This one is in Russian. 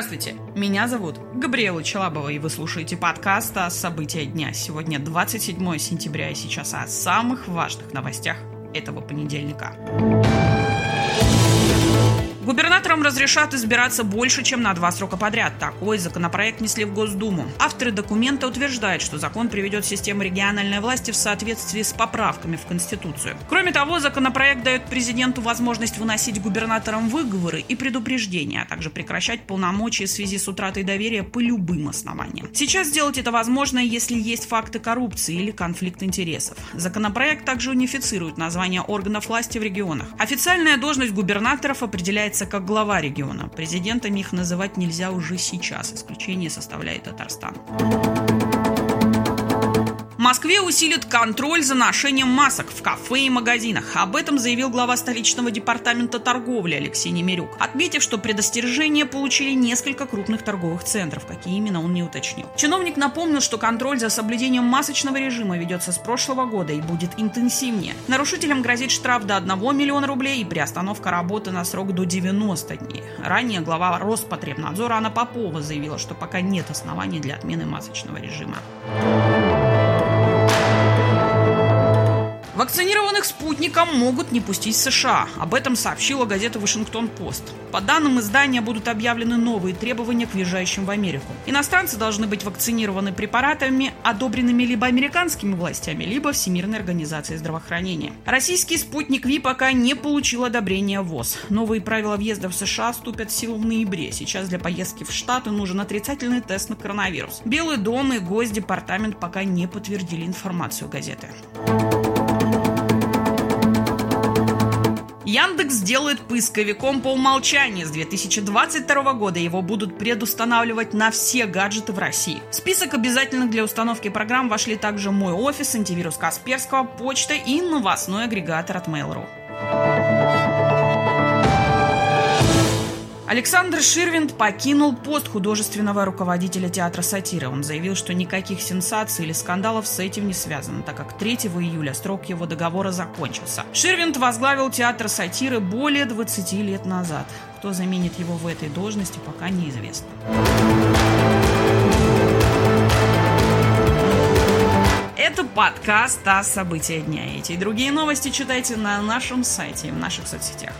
Здравствуйте, меня зовут Габриэла Челабова, и вы слушаете подкаст о события дня. Сегодня 27 сентября, и сейчас о самых важных новостях этого понедельника. Губернаторам разрешат избираться больше, чем на два срока подряд. Такой законопроект несли в Госдуму. Авторы документа утверждают, что закон приведет систему региональной власти в соответствии с поправками в Конституцию. Кроме того, законопроект дает президенту возможность выносить губернаторам выговоры и предупреждения, а также прекращать полномочия в связи с утратой доверия по любым основаниям. Сейчас сделать это возможно, если есть факты коррупции или конфликт интересов. Законопроект также унифицирует название органов власти в регионах. Официальная должность губернаторов определяется называется как глава региона. Президентами их называть нельзя уже сейчас. Исключение составляет Татарстан. Москве усилит контроль за ношением масок в кафе и магазинах. Об этом заявил глава столичного департамента торговли Алексей Немирюк, отметив, что предостережение получили несколько крупных торговых центров. Какие именно, он не уточнил. Чиновник напомнил, что контроль за соблюдением масочного режима ведется с прошлого года и будет интенсивнее. Нарушителям грозит штраф до 1 миллиона рублей и приостановка работы на срок до 90 дней. Ранее глава Роспотребнадзора Анна Попова заявила, что пока нет оснований для отмены масочного режима. Вакцинированных спутником могут не пустить в США. Об этом сообщила газета «Вашингтон-Пост». По данным издания будут объявлены новые требования к въезжающим в Америку. Иностранцы должны быть вакцинированы препаратами, одобренными либо американскими властями, либо Всемирной организацией здравоохранения. Российский спутник Ви пока не получил одобрения ВОЗ. Новые правила въезда в США вступят в силу в ноябре. Сейчас для поездки в Штаты нужен отрицательный тест на коронавирус. Белый дом и Госдепартамент пока не подтвердили информацию газеты. Яндекс сделает поисковиком по умолчанию. С 2022 года его будут предустанавливать на все гаджеты в России. В список обязательных для установки программ вошли также Мой офис, антивирус Касперского, почта и новостной агрегатор от Mail.ru. Александр Ширвинд покинул пост художественного руководителя театра сатиры. Он заявил, что никаких сенсаций или скандалов с этим не связано, так как 3 июля срок его договора закончился. Ширвинд возглавил театр сатиры более 20 лет назад. Кто заменит его в этой должности, пока неизвестно. Это подкаст о события дня. Эти и другие новости читайте на нашем сайте и в наших соцсетях.